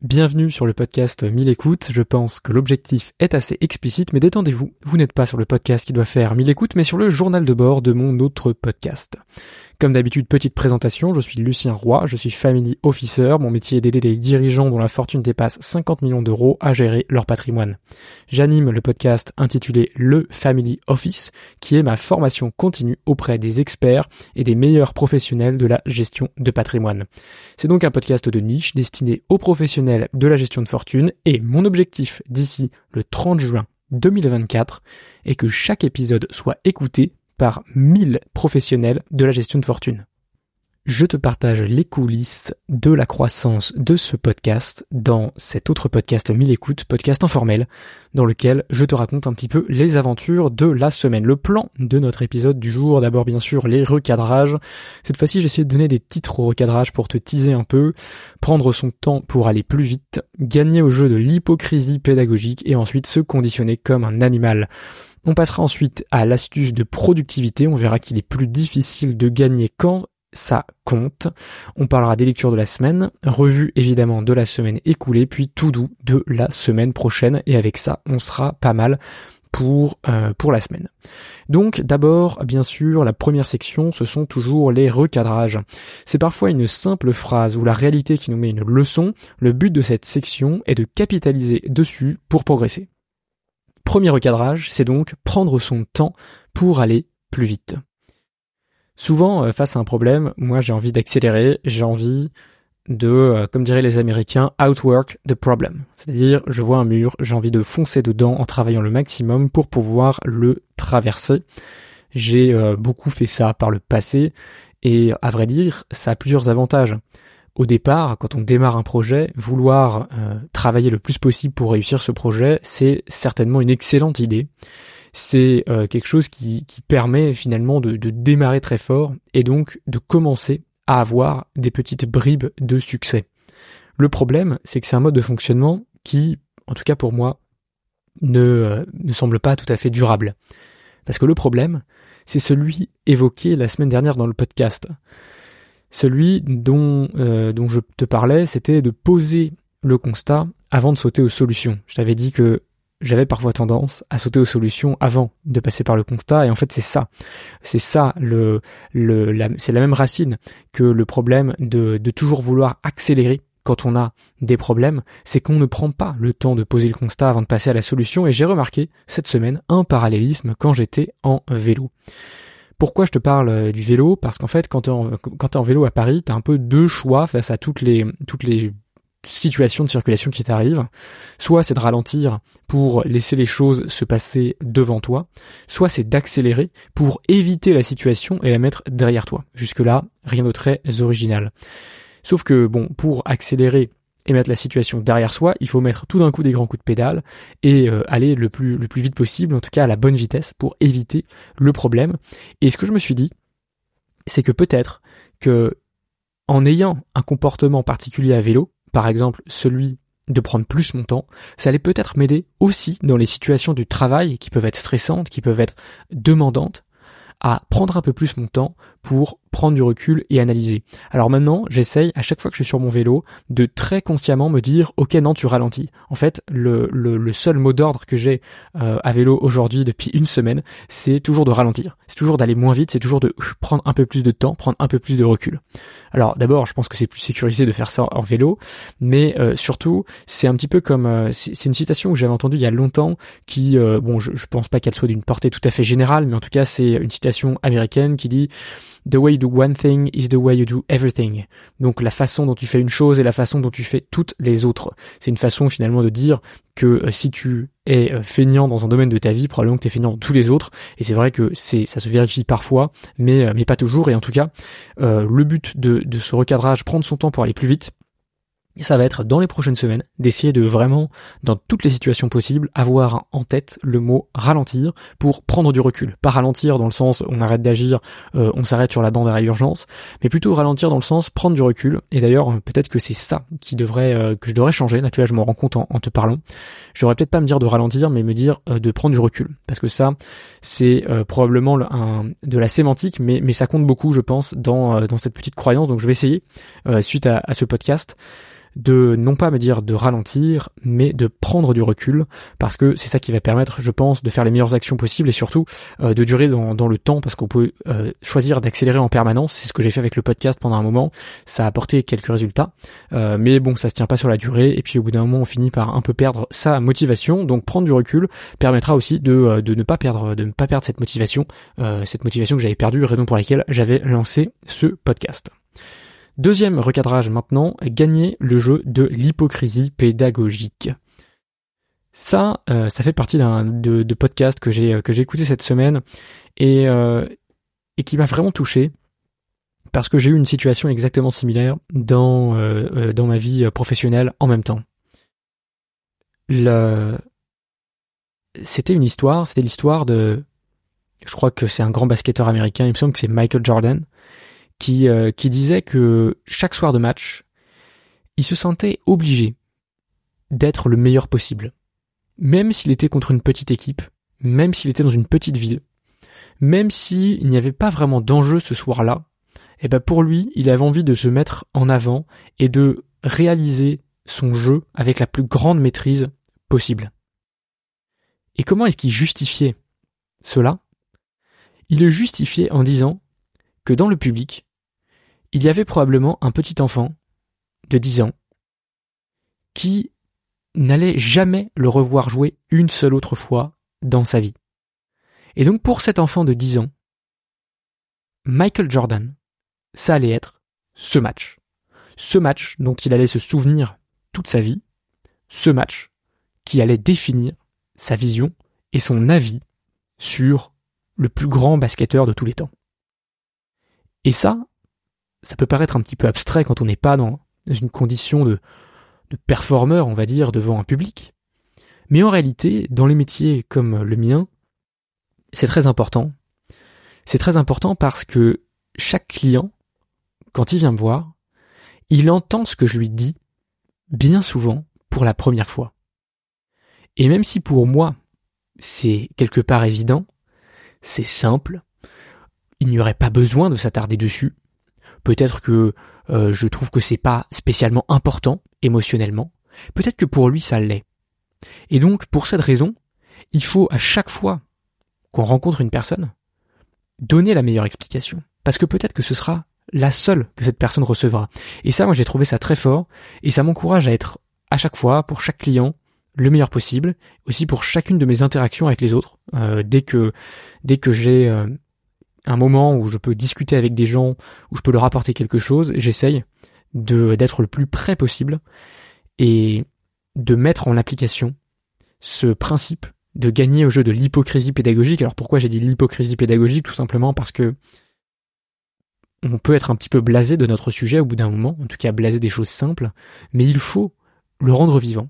Bienvenue sur le podcast 1000 écoutes. Je pense que l'objectif est assez explicite, mais détendez-vous. Vous n'êtes pas sur le podcast qui doit faire 1000 écoutes, mais sur le journal de bord de mon autre podcast. Comme d'habitude, petite présentation, je suis Lucien Roy, je suis Family Officer, mon métier est d'aider des dirigeants dont la fortune dépasse 50 millions d'euros à gérer leur patrimoine. J'anime le podcast intitulé Le Family Office, qui est ma formation continue auprès des experts et des meilleurs professionnels de la gestion de patrimoine. C'est donc un podcast de niche destiné aux professionnels de la gestion de fortune et mon objectif d'ici le 30 juin 2024 est que chaque épisode soit écouté par 1000 professionnels de la gestion de fortune. Je te partage les coulisses de la croissance de ce podcast dans cet autre podcast 1000 écoutes, podcast informel, dans lequel je te raconte un petit peu les aventures de la semaine. Le plan de notre épisode du jour, d'abord bien sûr les recadrages. Cette fois-ci j'essaie de donner des titres au recadrage pour te teaser un peu, prendre son temps pour aller plus vite, gagner au jeu de l'hypocrisie pédagogique et ensuite se conditionner comme un animal. On passera ensuite à l'astuce de productivité. On verra qu'il est plus difficile de gagner quand ça compte. On parlera des lectures de la semaine, revue évidemment de la semaine écoulée, puis tout doux de la semaine prochaine. Et avec ça, on sera pas mal pour euh, pour la semaine. Donc d'abord, bien sûr, la première section, ce sont toujours les recadrages. C'est parfois une simple phrase ou la réalité qui nous met une leçon. Le but de cette section est de capitaliser dessus pour progresser. Premier recadrage, c'est donc prendre son temps pour aller plus vite. Souvent, euh, face à un problème, moi j'ai envie d'accélérer, j'ai envie de, euh, comme diraient les Américains, outwork the problem. C'est-à-dire, je vois un mur, j'ai envie de foncer dedans en travaillant le maximum pour pouvoir le traverser. J'ai euh, beaucoup fait ça par le passé et à vrai dire, ça a plusieurs avantages au départ, quand on démarre un projet, vouloir euh, travailler le plus possible pour réussir ce projet, c'est certainement une excellente idée. C'est euh, quelque chose qui, permet finalement de, démarrer très fort et donc de commencer à avoir des petites bribes de succès. Le problème, c'est que c'est un mode de fonctionnement qui, en tout cas pour moi, ne, euh, ne semble pas tout à fait durable. Parce que le problème, c'est celui évoqué la semaine dernière dans le podcast. Celui dont, euh, dont je te parlais, c'était de poser le constat avant de sauter aux solutions. Je t'avais dit que j'avais parfois tendance à sauter aux solutions avant de passer par le constat et en fait c'est ça c'est ça le, le c'est la même racine que le problème de, de toujours vouloir accélérer quand on a des problèmes, c'est qu'on ne prend pas le temps de poser le constat avant de passer à la solution et j'ai remarqué cette semaine un parallélisme quand j'étais en vélo. Pourquoi je te parle euh, du vélo? Parce qu'en fait, quand tu es, en vélo à Paris, tu as un peu deux choix face à toutes les, toutes les situations de circulation qui t'arrivent. Soit c'est de ralentir pour laisser les choses se passer devant toi, soit c'est d'accélérer pour éviter la situation et la mettre derrière toi. Jusque-là, rien de très original. Sauf que, bon, pour accélérer et mettre la situation derrière soi, il faut mettre tout d'un coup des grands coups de pédale et euh, aller le plus, le plus vite possible, en tout cas à la bonne vitesse, pour éviter le problème. Et ce que je me suis dit, c'est que peut-être que en ayant un comportement particulier à vélo, par exemple celui de prendre plus mon temps, ça allait peut-être m'aider aussi dans les situations du travail qui peuvent être stressantes, qui peuvent être demandantes, à prendre un peu plus mon temps pour prendre du recul et analyser. Alors maintenant, j'essaye à chaque fois que je suis sur mon vélo de très consciemment me dire ok non tu ralentis. En fait, le, le, seul mot d'ordre que j'ai euh, à vélo aujourd'hui depuis une semaine, c'est toujours de ralentir. C'est toujours d'aller moins vite, c'est toujours de prendre un peu plus de temps, prendre un peu plus de recul. Alors d'abord, je pense que c'est plus sécurisé de faire ça en vélo, mais euh, surtout c'est un petit peu comme euh, c'est une citation que j'avais entendue il y a longtemps qui bon je, je pense pas qu'elle soit d'une portée tout à fait générale, mais en tout cas c'est une citation américaine qui dit The way you do one thing is the way you do everything. Donc la façon dont tu fais une chose et la façon dont tu fais toutes les autres. C'est une façon finalement de dire que euh, si tu es euh, feignant dans un domaine de ta vie, probablement que tu es feignant dans tous les autres. Et c'est vrai que ça se vérifie parfois, mais, euh, mais pas toujours. Et en tout cas, le but de ce recadrage, prendre son temps pour aller plus vite, et ça va être dans les prochaines semaines d'essayer de vraiment, dans toutes les situations possibles, avoir en tête le mot ralentir pour prendre du recul. Pas ralentir dans le sens on arrête d'agir, euh, on s'arrête sur la bande à urgence, mais plutôt ralentir dans le sens prendre du recul. Et d'ailleurs, peut-être que c'est ça qui devrait, euh, que je devrais changer. Naturellement, je m'en rends compte en, te parlant. Je devrais peut-être pas me dire de ralentir, mais me dire euh, de prendre du recul, parce que ça, c'est probablement un, de la sémantique, mais mais ça compte beaucoup, je pense, dans dans cette petite croyance. Donc je vais essayer suite à, à ce podcast de non pas me dire de ralentir, mais de prendre du recul, parce que c'est ça qui va permettre, je pense, de faire les meilleures actions possibles et surtout euh, de durer dans, dans, le temps, parce qu'on peut euh, choisir d'accélérer en permanence. C'est ce que j'ai fait avec le podcast pendant un moment. Ça a apporté quelques résultats, euh, mais bon, ça se tient pas sur la durée. Et puis au bout d'un moment, on finit par un peu perdre sa motivation. Donc prendre du recul permettra aussi de, de ne pas perdre, de ne pas perdre cette motivation, cette motivation que j'avais perdue, raison pour laquelle j'avais lancé ce podcast. Deuxième recadrage maintenant, gagner le jeu de l'hypocrisie pédagogique. Ça, euh, ça fait partie d'un de, de podcast que j'ai que j'ai écouté cette semaine et euh, et qui m'a vraiment touché parce que j'ai eu une situation exactement similaire dans euh, dans ma vie professionnelle en même temps. Le... C'était une histoire, c'était l'histoire de, je crois que c'est un grand basketteur américain, il me semble que c'est Michael Jordan, qui, euh, qui disait que chaque soir de match, il se sentait obligé d'être le meilleur possible. Même s'il était contre une petite équipe, même s'il était dans une petite ville, même s'il n'y avait pas vraiment d'enjeu ce soir-là, eh ben pour lui, il avait envie de se mettre en avant et de réaliser son jeu avec la plus grande maîtrise possible. Et comment est-ce qu'il justifiait cela? Il le justifiait en disant que dans le public, il y avait probablement un petit enfant de 10 ans qui n'allait jamais le revoir jouer une seule autre fois dans sa vie. Et donc pour cet enfant de 10 ans, Michael Jordan, ça allait être ce match. Ce match dont il allait se souvenir toute sa vie, ce match qui allait définir sa vision et son avis sur le plus grand basketteur de tous les temps. Et ça, ça peut paraître un petit peu abstrait quand on n'est pas dans une condition de, de performeur, on va dire, devant un public. Mais en réalité, dans les métiers comme le mien, c'est très important. C'est très important parce que chaque client, quand il vient me voir, il entend ce que je lui dis bien souvent pour la première fois. Et même si pour moi, c'est quelque part évident, c'est simple, il n'y aurait pas besoin de s'attarder dessus, Peut-être que euh, je trouve que c'est pas spécialement important émotionnellement. Peut-être que pour lui ça l'est. Et donc pour cette raison, il faut à chaque fois qu'on rencontre une personne donner la meilleure explication. Parce que peut-être que ce sera la seule que cette personne recevra. Et ça, moi j'ai trouvé ça très fort et ça m'encourage à être à chaque fois, pour chaque client, le meilleur possible, aussi pour chacune de mes interactions avec les autres. Euh, dès que dès que j'ai euh, un moment où je peux discuter avec des gens, où je peux leur apporter quelque chose, j'essaye d'être le plus près possible et de mettre en application ce principe de gagner au jeu de l'hypocrisie pédagogique. Alors pourquoi j'ai dit l'hypocrisie pédagogique? Tout simplement parce que on peut être un petit peu blasé de notre sujet au bout d'un moment, en tout cas blasé des choses simples, mais il faut le rendre vivant.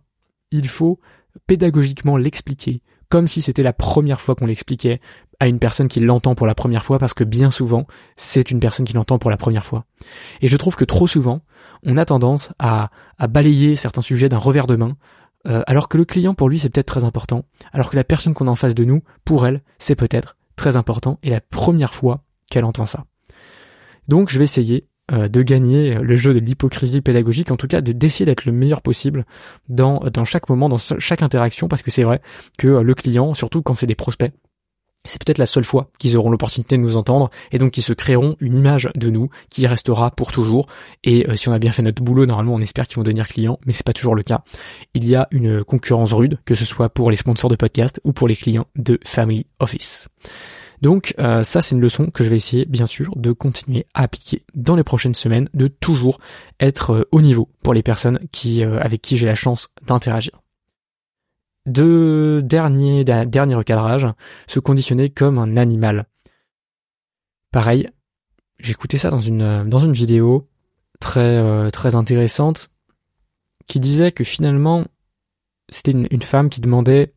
Il faut pédagogiquement l'expliquer, comme si c'était la première fois qu'on l'expliquait à une personne qui l'entend pour la première fois, parce que bien souvent, c'est une personne qui l'entend pour la première fois. Et je trouve que trop souvent, on a tendance à, balayer certains sujets d'un revers de main, euh, alors que le client, pour lui, c'est peut-être très important, alors que la personne qu'on a en face de nous, pour elle, c'est peut-être très important, et la première fois qu'elle entend ça. Donc je vais essayer euh, de gagner le jeu de l'hypocrisie pédagogique, en tout cas de d'essayer d'être le meilleur possible dans, dans chaque moment, dans chaque interaction, parce que c'est vrai que euh, le client, surtout quand c'est des prospects, c'est peut-être la seule fois qu'ils auront l'opportunité de nous entendre et donc qu'ils se créeront une image de nous qui restera pour toujours. Et euh, si on a bien fait notre boulot normalement on espère qu'ils vont devenir clients mais c'est pas toujours le cas. Il y a une concurrence rude que ce soit pour les sponsors de podcast ou pour les clients de Family Office. Donc euh, ça c'est une leçon que je vais essayer bien sûr de continuer à appliquer dans les prochaines semaines, de toujours être euh, au niveau pour les personnes qui avec qui j'ai la chance d'interagir. Derniers dernier recadrage, se conditionner comme un animal. Pareil, j'écoutais ça dans une dans une vidéo très très intéressante qui disait que finalement c'était une, une femme qui demandait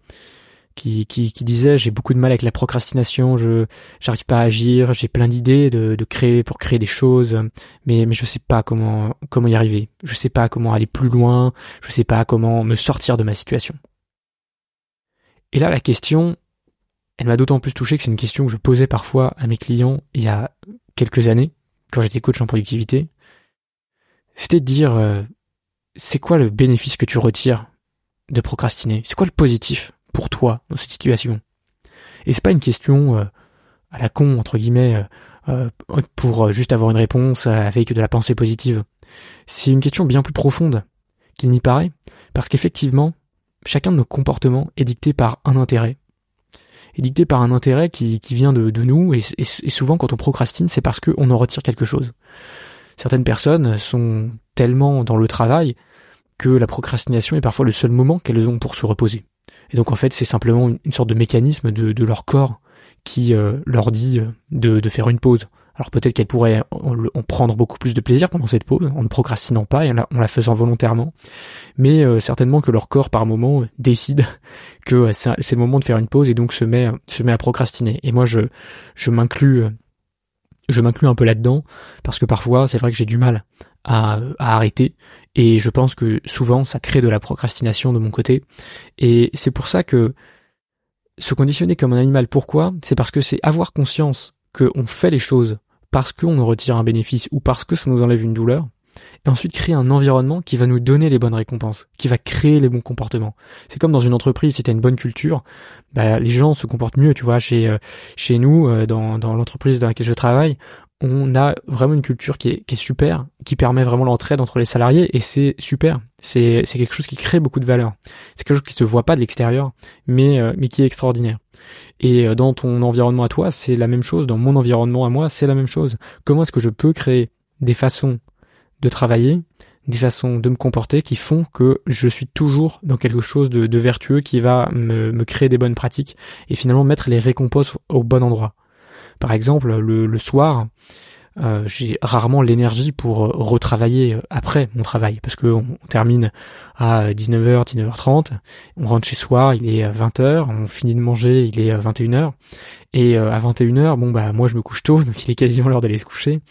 qui, qui, qui disait j'ai beaucoup de mal avec la procrastination, je j'arrive pas à agir, j'ai plein d'idées de, de créer pour créer des choses, mais mais je sais pas comment comment y arriver, je sais pas comment aller plus loin, je sais pas comment me sortir de ma situation. Et là la question, elle m'a d'autant plus touché que c'est une question que je posais parfois à mes clients il y a quelques années quand j'étais coach en productivité, c'était de dire euh, c'est quoi le bénéfice que tu retires de procrastiner? C'est quoi le positif pour toi dans cette situation? Et c'est pas une question euh, à la con entre guillemets euh, pour juste avoir une réponse avec de la pensée positive. C'est une question bien plus profonde qu'il n'y paraît, parce qu'effectivement, chacun de nos comportements est dicté par un intérêt. Est dicté par un intérêt qui, vient de, nous, et, souvent quand on procrastine, c'est parce qu'on en retire quelque chose. Certaines personnes sont tellement dans le travail que la procrastination est parfois le seul moment qu'elles ont pour se reposer. Et donc en fait c'est simplement une, sorte de mécanisme de, leur corps qui euh, leur dit de, faire une pause. Alors peut-être qu'elles pourraient en, prendre beaucoup plus de plaisir pendant cette pause, en ne procrastinant pas et en la, faisant volontairement, mais euh, certainement que leur corps par moment décide que c'est le moment de faire une pause et donc se met se met à procrastiner. Et moi je je m'inclus je m'inclus un peu là-dedans parce que parfois c'est vrai que j'ai du mal à, à, arrêter et je pense que souvent ça crée de la procrastination de mon côté. Et c'est pour ça que se conditionner comme un animal pourquoi? C'est parce que c'est avoir conscience qu'on fait les choses parce qu'on nous retire un bénéfice ou parce que ça nous enlève une douleur et ensuite créer un environnement qui va nous donner les bonnes récompenses, qui va créer les bons comportements. C'est comme dans une entreprise, si tu as une bonne culture, bah, les gens se comportent mieux, tu vois, chez, euh, chez nous, euh, dans, dans l'entreprise dans laquelle je travaille, on a vraiment une culture qui est, qui est super, qui permet vraiment l'entraide entre les salariés et c'est super. C'est, quelque chose qui crée beaucoup de valeur. C'est quelque chose qui se voit pas de l'extérieur, mais, euh, mais qui est extraordinaire. Et dans ton environnement à toi, c'est la même chose. Dans mon environnement à moi, c'est la même chose. Comment est-ce que je peux créer des façons de travailler, des façons de me comporter qui font que je suis toujours dans quelque chose de, vertueux qui va me, créer des bonnes pratiques et finalement mettre les récompenses au bon endroit? Par exemple, le, le soir, euh, j'ai rarement l'énergie pour euh, retravailler euh, après mon travail parce que on termine à 19h, 19h30, on rentre chez soi, il est 20h, on finit de manger, il est 21h et à 21h, bon bah moi je me couche tôt, donc il est quasiment l'heure d'aller se coucher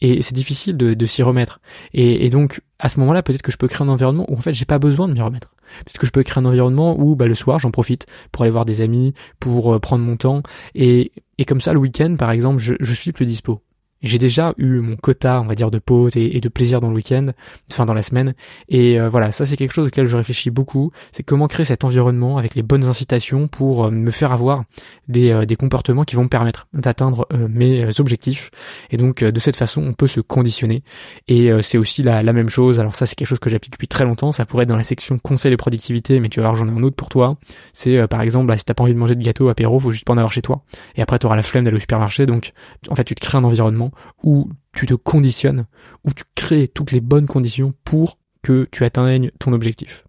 et c'est difficile de, de s'y remettre. Et, donc à ce moment-là, peut-être que je peux créer un environnement où en fait j'ai pas besoin de m'y remettre. Puisque je peux créer un environnement où bah, le soir j'en profite pour aller voir des amis, pour prendre mon temps et, et comme ça le week-end par exemple je, je suis plus dispo. J'ai déjà eu mon quota, on va dire, de pause et, de plaisir dans le week-end, enfin dans la semaine. Et euh, voilà, ça c'est quelque chose auquel je réfléchis beaucoup. C'est comment créer cet environnement avec les bonnes incitations pour euh, me faire avoir des, euh, des comportements qui vont me permettre d'atteindre mes objectifs. Et donc de cette façon, on peut se conditionner. Et c'est aussi la, la, même chose. Alors ça c'est quelque chose que j'applique depuis très longtemps. Ça pourrait être dans la section conseil et productivité, mais tu vas voir, j'en ai un autre pour toi. C'est par exemple, bah, si t'as pas envie de manger de gâteau apéro, faut juste pas en avoir chez toi. Et après t'auras la flemme d'aller au supermarché. Donc en fait, tu te crées un environnement où tu te conditionnes, où tu crées toutes les bonnes conditions pour que tu atteignes ton objectif.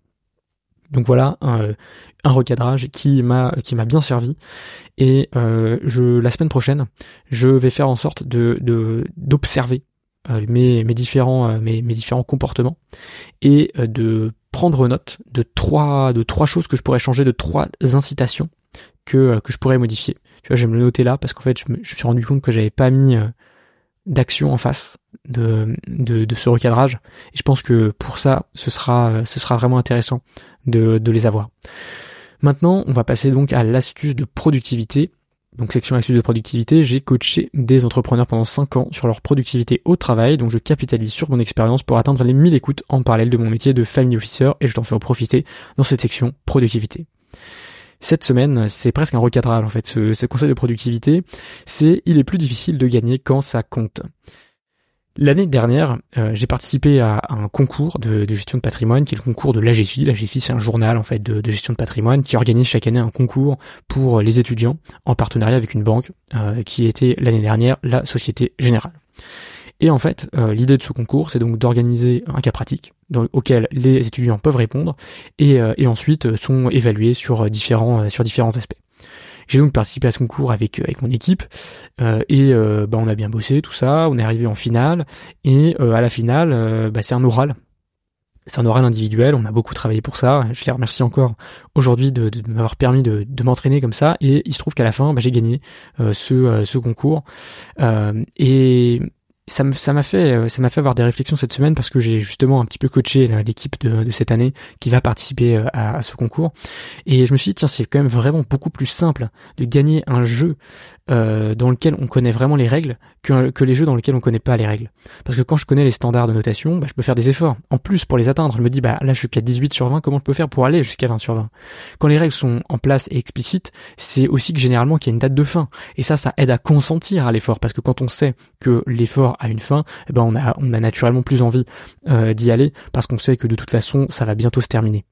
Donc voilà un, recadrage qui m'a qui m'a bien servi et euh, je la semaine prochaine je vais faire en sorte de d'observer euh, mes mes différents euh, mes, mes différents comportements et de prendre note de trois de trois choses que je pourrais changer de trois incitations que que je pourrais modifier. Tu vois, je vais me le noter là parce qu'en fait je me, je me suis rendu compte que j'avais pas mis d'action en face de, de, ce recadrage. Et je pense que pour ça, ce sera, ce sera vraiment intéressant de, de les avoir. Maintenant, on va passer donc à l'astuce de productivité. Donc section astuce de productivité, j'ai coaché des entrepreneurs pendant 5 ans sur leur productivité au travail, donc je capitalise sur mon expérience pour atteindre les 1000 écoutes en parallèle de mon métier de family officer et je t'en fais en profiter dans cette section productivité. Cette semaine, c'est presque un recadrage en fait. Ce, conseil de productivité, c'est il est plus difficile de gagner quand ça compte. L'année dernière, euh, j'ai participé à, un concours de, gestion de patrimoine qui est le concours de l'AGFI. L'AGFI, c'est un journal en fait de, gestion de patrimoine qui organise chaque année un concours pour les étudiants en partenariat avec une banque euh, qui était l'année dernière la Société Générale. Et en fait, euh, l'idée de ce concours, c'est donc d'organiser un cas pratique auquel les étudiants peuvent répondre et, euh, et ensuite euh, sont évalués sur différents sur différents aspects. J'ai donc participé à ce concours avec avec mon équipe et bah, on a bien bossé tout ça, on est arrivé en finale et à la finale, bah, c'est un oral c'est un oral individuel, on a beaucoup travaillé pour ça. Je les remercie encore aujourd'hui de, de m'avoir permis de, de m'entraîner comme ça. Et il se trouve qu'à la fin, bah, j'ai gagné ce, ce concours. et ça m'a fait euh, ça m'a fait avoir des réflexions cette semaine parce que j'ai justement un petit peu coaché l'équipe de, de, cette année qui va participer euh, à, à, ce concours. Et je me suis dit tiens c'est quand même vraiment beaucoup plus simple de gagner un jeu euh, dans lequel on connaît vraiment les règles que, que les jeux dans lesquels on connaît pas les règles. Parce que quand je connais les standards de notation bah, je peux faire des efforts. En plus pour les atteindre je me dis bah là je suis qu'à 18 sur 20 comment je peux faire pour aller jusqu'à 20 sur 20 quand les règles sont en place et explicites c'est aussi que généralement qu'il y a une date de fin. Et ça ça aide à consentir à l'effort. Parce que quand on sait que l'effort a une fin, eh ben on a, naturellement plus envie euh, d'y aller parce qu'on sait que de toute façon ça va bientôt se terminer.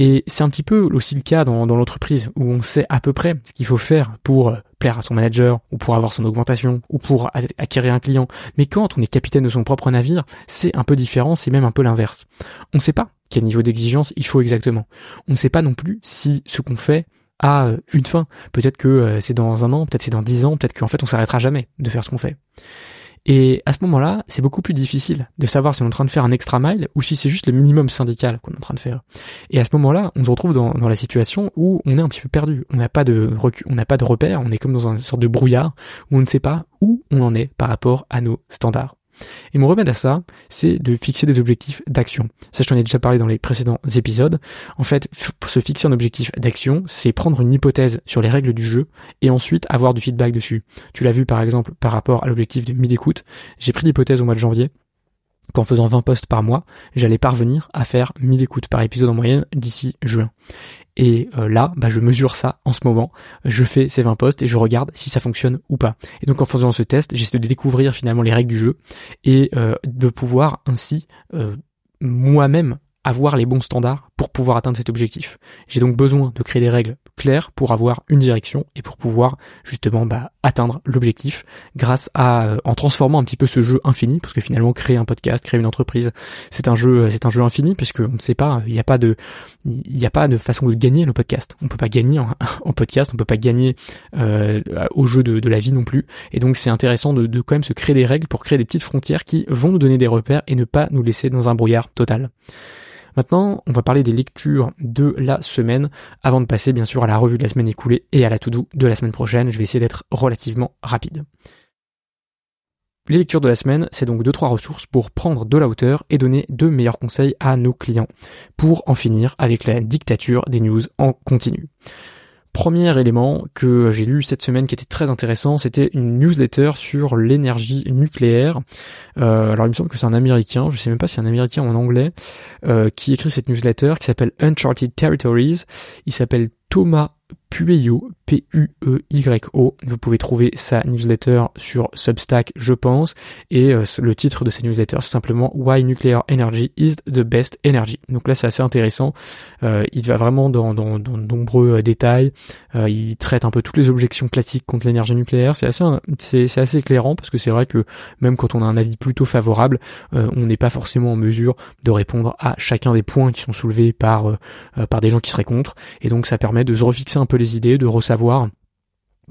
Et c'est un petit peu aussi le cas dans, l'entreprise où on sait à peu près ce qu'il faut faire pour euh, plaire à son manager ou pour avoir son augmentation ou pour acquérir un client. Mais quand on est capitaine de son propre navire, c'est un peu différent, c'est même un peu l'inverse. On ne sait pas quel niveau d'exigence il faut exactement. On ne sait pas non plus si ce qu'on fait a euh, une fin. Peut-être que c'est dans un an, peut-être c'est dans dix ans, peut-être qu'en fait on s'arrêtera jamais de faire ce qu'on fait. Et à ce moment-là, c'est beaucoup plus difficile de savoir si on est en train de faire un extra mile ou si c'est juste le minimum syndical qu'on est en train de faire. Et à ce moment-là, on se retrouve dans, la situation où on est un petit peu perdu. On n'a pas de on n'a pas de repère, on est comme dans une sorte de brouillard où on ne sait pas où on en est par rapport à nos standards. Et mon remède à ça, c'est de fixer des objectifs d'action. Ça, je t'en ai déjà parlé dans les précédents épisodes. En fait, pour se fixer un objectif d'action, c'est prendre une hypothèse sur les règles du jeu et ensuite avoir du feedback dessus. Tu l'as vu par exemple par rapport à l'objectif de 1000 écoutes. J'ai pris l'hypothèse au mois de janvier qu'en faisant 20 posts par mois, j'allais parvenir à faire 1000 écoutes par épisode en moyenne d'ici juin. Et euh, là, bah, je mesure ça en ce moment. Je fais ces 20 posts et je regarde si ça fonctionne ou pas. Et donc en faisant ce test, j'essaie de découvrir finalement les règles du jeu et euh, de pouvoir ainsi euh, moi-même avoir les bons standards pour pouvoir atteindre cet objectif. J'ai donc besoin de créer des règles claires pour avoir une direction et pour pouvoir justement bah, atteindre l'objectif grâce à euh, en transformant un petit peu ce jeu infini parce que finalement créer un podcast, créer une entreprise, c'est un jeu c'est un jeu infini puisque on ne sait pas, il n'y a pas de il a pas de façon de gagner le podcast. On peut pas gagner en, podcast, on peut pas gagner euh, au jeu de, de, la vie non plus. Et donc c'est intéressant de, de quand même se créer des règles pour créer des petites frontières qui vont nous donner des repères et ne pas nous laisser dans un brouillard total. Maintenant, on va parler des lectures de la semaine avant de passer bien sûr à la revue de la semaine écoulée et à la to-do de la semaine prochaine. Je vais essayer d'être relativement rapide. Les lectures de la semaine, c'est donc deux trois ressources pour prendre de la hauteur et donner de meilleurs conseils à nos clients pour en finir avec la dictature des news en continu. Premier élément que j'ai lu cette semaine qui était très intéressant, c'était une newsletter sur l'énergie nucléaire. Euh, alors il me semble que c'est un Américain, je sais même pas si c'est un Américain en anglais, euh, qui écrit cette newsletter qui s'appelle Uncharted Territories. Il s'appelle Thomas Pueyo, P-U-E-Y-O. Vous pouvez trouver sa newsletter sur Substack, je pense. Et euh, le titre de sa newsletter, c'est simplement Why Nuclear Energy is the Best Energy. Donc là, c'est assez intéressant. Euh, il va vraiment dans, dans, dans de nombreux euh, détails. il traite un peu toutes les objections classiques contre l'énergie nucléaire. C'est assez, c'est, assez éclairant parce que c'est vrai que même quand on a un avis plutôt favorable, on n'est pas forcément en mesure de répondre à chacun des points qui sont soulevés par, par des gens qui seraient contre. Et donc, ça permet de se refixer un peu les idées, de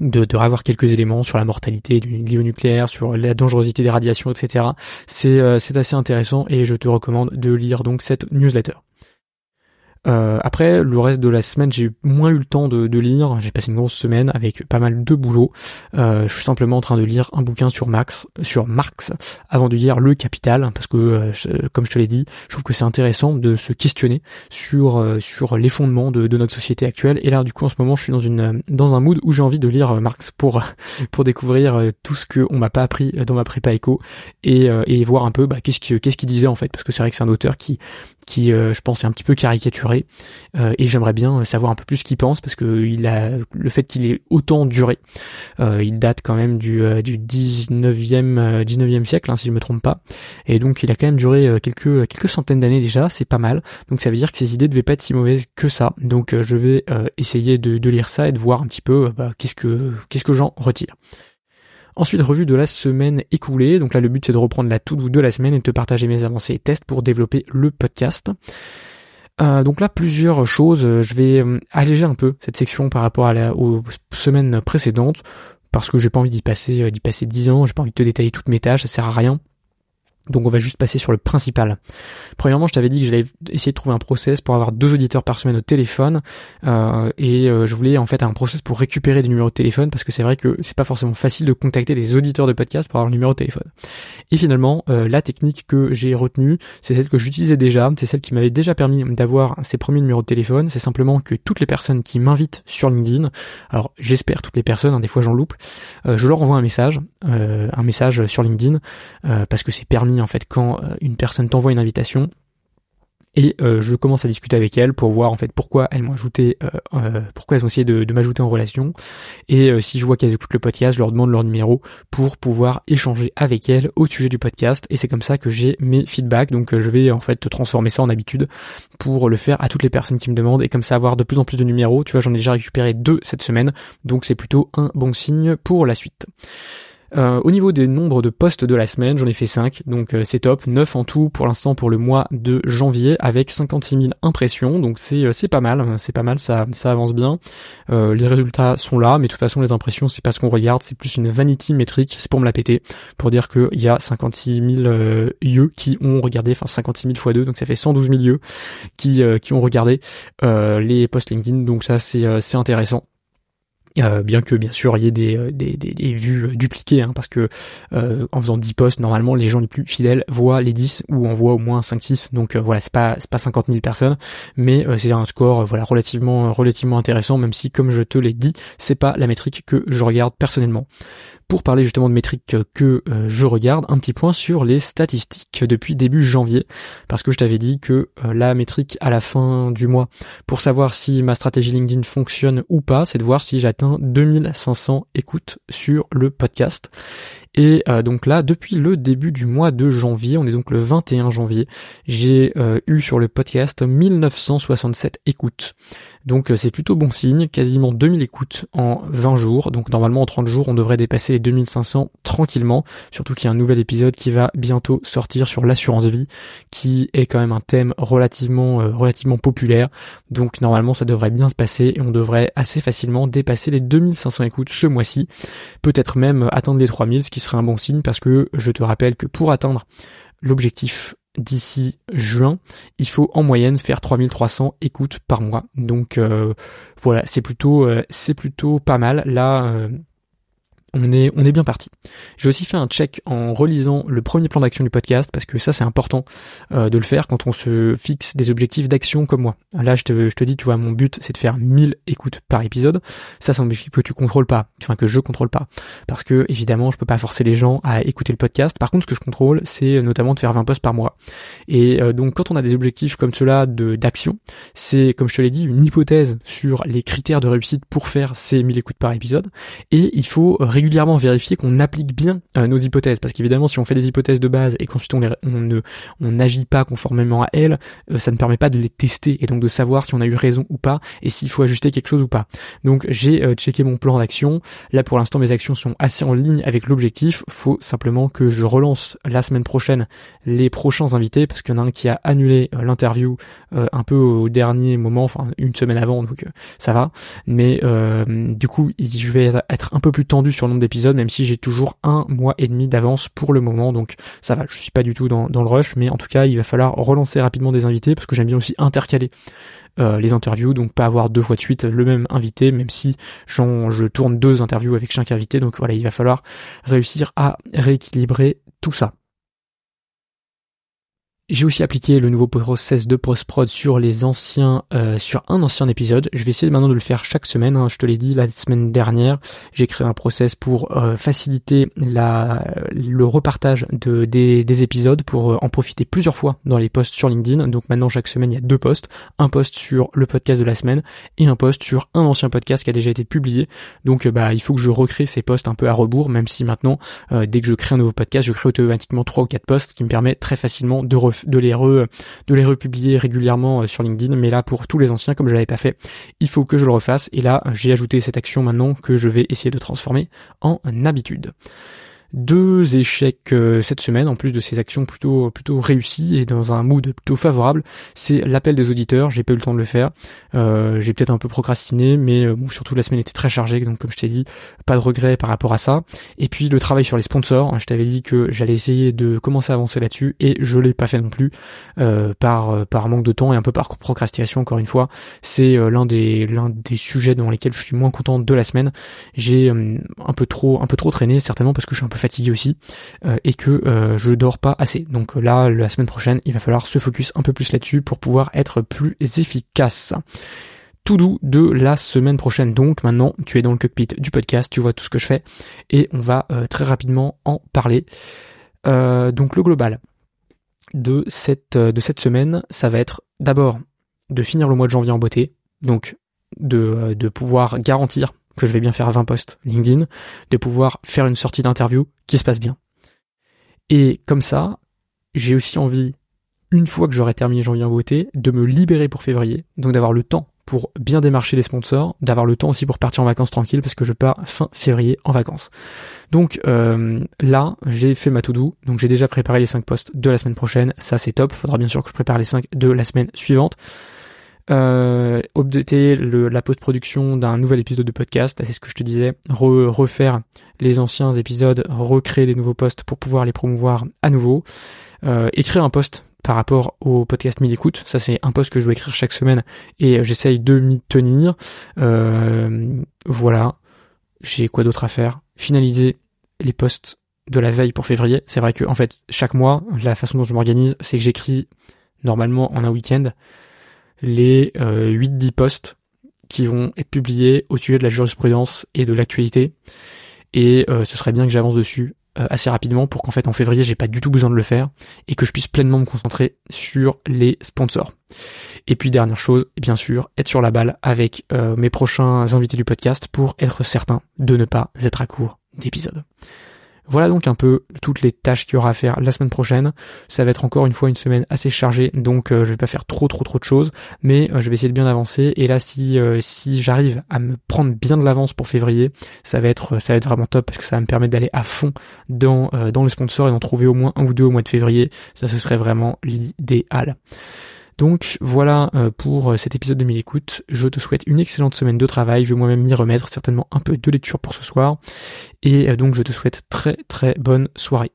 de, de quelques éléments sur la mortalité du nucléaire, sur la dangerosité des radiations, etc. C'est euh, c'est assez intéressant et je te recommande de lire donc cette newsletter. Euh, après, le reste de la semaine, j'ai moins eu le temps de, de lire. J'ai passé une grosse semaine avec pas mal de boulot. Euh, je suis simplement en train de lire un bouquin sur Max, sur Marx, avant de lire Le Capital, parce que, euh, comme je te l'ai dit, je trouve que c'est intéressant de se questionner sur euh, sur les fondements de, de, notre société actuelle. Et là, du coup, en ce moment, je suis dans une dans un mood où j'ai envie de lire Marx pour pour découvrir tout ce que on m'a pas appris dans ma prépa éco et, et voir un peu bah, qu'est-ce qu'il qu'est-ce qu'il disait en fait, parce que c'est vrai que c'est un auteur qui qui, je pense, est un petit peu caricaturé euh, et j'aimerais bien savoir un peu plus ce qu'il pense parce que il a le fait qu'il ait autant duré. Euh, il date quand même du, euh, du 19e 19e siècle hein, si je me trompe pas et donc il a quand même duré quelques quelques centaines d'années déjà, c'est pas mal. Donc ça veut dire que ses idées devaient pas être si mauvaises que ça. Donc je vais essayer de, de, lire ça et de voir un petit peu bah, qu'est-ce que qu'est-ce que j'en retire. Ensuite, revue de la semaine écoulée. Donc là, le but c'est de reprendre la to-do de la semaine et de te partager mes avancées et tests pour développer le podcast. Euh, donc là, plusieurs choses. Euh, je vais euh, alléger un peu cette section par rapport à la, aux semaines précédentes parce que j'ai pas envie d'y passer d'y passer 10 ans. J'ai pas envie de te détailler toutes mes tâches, ça sert à rien. Donc on va juste passer sur le principal. Premièrement, je t'avais dit que j'allais essayer de trouver un process pour avoir deux auditeurs par semaine au téléphone euh, et euh, je voulais en fait un process pour récupérer des numéros de téléphone parce que c'est vrai que c'est pas forcément facile de contacter des auditeurs de podcast pour avoir le numéro de téléphone. Et finalement, euh, la technique que j'ai retenue, c'est celle que j'utilisais déjà, c'est celle qui m'avait déjà permis d'avoir ces premiers numéros de téléphone. C'est simplement que toutes les personnes qui m'invitent sur LinkedIn, alors j'espère toutes les personnes, hein, des fois j'en loupe, je leur envoie un message, un message sur LinkedIn parce que c'est permis en fait quand euh, une personne t'envoie une invitation et euh, je commence à discuter avec elle pour voir en fait pourquoi elles m'ont ajouté, euh, pourquoi elles ont essayé de, m'ajouter en relation. Et si je vois qu'elles écoutent le podcast, je leur demande leur numéro pour pouvoir échanger avec elles au sujet du podcast. Et c'est comme ça que j'ai mes feedbacks. Donc je vais en fait transformer ça en habitude pour le faire à toutes les personnes qui me demandent et comme ça avoir de plus en plus de numéros. Tu vois, j'en ai déjà récupéré deux cette semaine, donc c'est plutôt un bon signe pour la suite. Euh, au niveau des nombres de postes de la semaine, j'en ai fait 5, donc euh, c'est top. 9 en tout pour l'instant pour le mois de janvier avec 56 000 impressions, donc c'est euh, c'est pas mal, c'est pas mal, ça ça avance bien. les résultats sont là, mais de toute façon les impressions c'est pas ce qu'on regarde, c'est plus une vanity métrique, c'est pour me la péter, pour dire qu'il y a 56 000 yeux qui ont regardé, enfin 56 000 fois 2, donc ça fait 112 000 yeux qui qui ont regardé les posts LinkedIn, donc ça c'est intéressant. Euh, bien que bien sûr il y ait des, euh, des, des, vues euh, dupliquées, hein, parce que en faisant 10 posts, normalement les gens les plus fidèles voient les 10 ou en voient au moins 5-6, donc voilà c'est pas c'est pas 50 000 personnes, mais c'est un score voilà relativement relativement intéressant, même si comme je te l'ai dit, c'est pas la métrique que je regarde personnellement pour parler justement de métriques que euh, je regarde, un petit point sur les statistiques depuis début janvier, parce que je t'avais dit que euh, la métrique à la fin du mois, pour savoir si ma stratégie LinkedIn fonctionne ou pas, c'est de voir si j'atteins 2500 écoutes sur le podcast. Et euh, donc là, depuis le début du mois de janvier, on est donc le 21 janvier, j'ai eu sur le podcast 1967 écoutes. Donc euh, c'est plutôt bon signe, quasiment 2000 écoutes en 20 jours. Donc normalement en 30 jours on devrait dépasser les 2500 tranquillement. Surtout qu'il y a un nouvel épisode qui va bientôt sortir sur l'assurance vie, qui est quand même un thème relativement euh, relativement populaire. Donc normalement ça devrait bien se passer et on devrait assez facilement dépasser les 2500 écoutes ce mois-ci. Peut-être même atteindre les 3000, ce qui serait un bon signe parce que je te rappelle que pour atteindre l'objectif d'ici juin, il faut en moyenne faire 3300 écoutes par mois. Donc euh, voilà, c'est plutôt euh, c'est plutôt pas mal. Là, euh, on est, on est bien parti. J'ai aussi fait un check en relisant le premier plan d'action du podcast parce que ça c'est important euh, de le faire quand on se fixe des objectifs d'action comme moi. Là je te, je te dis, tu vois, mon but c'est de faire 1000 écoutes par épisode. Ça c'est un objectif que tu contrôles pas, enfin que je contrôle pas. Parce que évidemment je peux pas forcer les gens à écouter le podcast. Par contre ce que je contrôle c'est notamment de faire 20 posts par mois. Et euh, donc quand on a des objectifs comme cela d'action, c'est comme je te l'ai dit une hypothèse sur les critères de réussite pour faire ces 1000 écoutes par épisode. Et il faut régulièrement vérifier qu'on applique bien euh, nos hypothèses, parce qu'évidemment si on fait des hypothèses de base et qu'ensuite on, ne on n'agit pas conformément à elles, euh, ça ne permet pas de les tester et donc de savoir si on a eu raison ou pas et s'il faut ajuster quelque chose ou pas. Donc j'ai euh, checké mon plan d'action. Là pour l'instant mes actions sont assez en ligne avec l'objectif. Faut simplement que je relance la semaine prochaine les prochains invités parce qu'il y en a un qui a annulé l'interview un peu au dernier moment, enfin une semaine avant, donc ça va. Mais du coup je vais être un peu plus tendu sur nombre d'épisodes, même si j'ai toujours un mois et demi d'avance pour le moment, donc ça va, je suis pas du tout dans, le rush, mais en tout cas il va falloir relancer rapidement des invités, parce que j'aime bien aussi intercaler euh, les interviews, donc pas avoir deux fois de suite le même invité, même si je tourne deux interviews avec chaque invité, donc voilà, il va falloir réussir à rééquilibrer tout ça. J'ai aussi appliqué le nouveau process de post-prod sur les anciens, euh, sur un ancien épisode. Je vais essayer maintenant de le faire chaque semaine. Hein. Je te l'ai dit la semaine dernière, j'ai créé un process pour euh, faciliter la, le repartage de, des, des épisodes pour euh, en profiter plusieurs fois dans les posts sur LinkedIn. Donc maintenant chaque semaine il y a deux posts, un post sur le podcast de la semaine et un post sur un ancien podcast qui a déjà été publié. Donc bah il faut que je recrée ces posts un peu à rebours, même si maintenant dès que je crée un nouveau podcast, je crée automatiquement trois ou quatre posts, qui me permet très facilement de refaire de les de les republier régulièrement euh, sur LinkedIn. Mais là, pour tous les anciens, comme je l'avais pas fait, il faut que je le refasse. Et là, j'ai ajouté cette action maintenant que je vais essayer de transformer en habitude. Deux échecs euh, cette semaine, en plus de ces actions plutôt plutôt réussies et dans un mood plutôt favorable. C'est l'appel des auditeurs. J'ai pas eu le temps de le faire. Euh, j'ai peut-être un peu procrastiné, mais euh, surtout la semaine était très chargée, donc comme je t'ai dit, pas de regret par rapport à ça. Et puis le travail sur les sponsors. Je t'avais dit que j'allais essayer de commencer à avancer là-dessus et je l'ai pas fait non plus par par manque de temps et un peu par procrastination. Encore une fois, c'est l'un des l'un des sujets dans lesquels je suis moins content de la semaine. J'ai un peu trop un peu trop traîné certainement parce que je suis un peu fatigué aussi euh, et que euh, je dors pas assez. Donc là, la semaine prochaine, il va falloir se focus un peu plus là-dessus pour pouvoir être plus efficace tout doux de la semaine prochaine. Donc maintenant, tu es dans le cockpit du podcast, tu vois tout ce que je fais et on va euh, très rapidement en parler. donc le global de cette de cette semaine, ça va être d'abord de finir le mois de janvier en beauté, donc de pouvoir garantir que je vais bien faire 20 posts LinkedIn, de pouvoir faire une sortie d'interview qui se passe bien. Et comme ça, j'ai aussi envie, une fois que j'aurai terminé janvier en beauté, de me libérer pour février, donc d'avoir le temps pour bien démarcher les sponsors, d'avoir le temps aussi pour partir en vacances tranquille parce que je pars fin février en vacances. Donc euh, là, j'ai fait ma to-do, donc j'ai déjà préparé les 5 posts de la semaine prochaine, ça c'est top, faudra bien sûr que je prépare les 5 de la semaine suivante euh, le, la post-production d'un nouvel épisode de podcast, c'est ce que je te disais, refaire les anciens épisodes, recréer des nouveaux posts pour pouvoir les promouvoir à nouveau, euh, écrire un post par rapport au podcast Mille écoute, ça c'est un post que je dois écrire chaque semaine et j'essaye de m'y tenir. Euh, voilà, j'ai quoi d'autre à faire? Finaliser les posts de la veille pour février. C'est vrai que en fait chaque mois, la façon dont je m'organise, c'est que j'écris normalement en un week-end les 8-10 euh, posts qui vont être publiés au sujet de la jurisprudence et de l'actualité. Et euh, ce serait bien que j'avance dessus euh, assez rapidement pour qu'en fait en février j'ai pas du tout besoin de le faire et que je puisse pleinement me concentrer sur les sponsors. Et puis dernière chose, bien sûr, être sur la balle avec mes prochains invités du podcast pour être certain de ne pas être à court d'épisodes. Voilà donc un peu toutes les tâches qu'il y aura à faire la semaine prochaine. Ça va être encore une fois une semaine assez chargée, donc euh, je vais pas faire trop trop trop de choses, mais euh, je vais essayer de bien avancer. Et là, si euh, si j'arrive à me prendre bien de l'avance pour février, ça va être ça va être vraiment top parce que ça va me permettre d'aller à fond dans dans les sponsors et d'en trouver au moins un ou deux au mois de février. Ça, ce serait vraiment l'idéal. Donc voilà euh, pour euh, cet épisode de 1000 écoutes. Je te souhaite une excellente semaine de travail. Je vais moi-même m'y remettre, certainement un peu de lecture pour ce soir. Et euh, donc je te souhaite très très bonne soirée.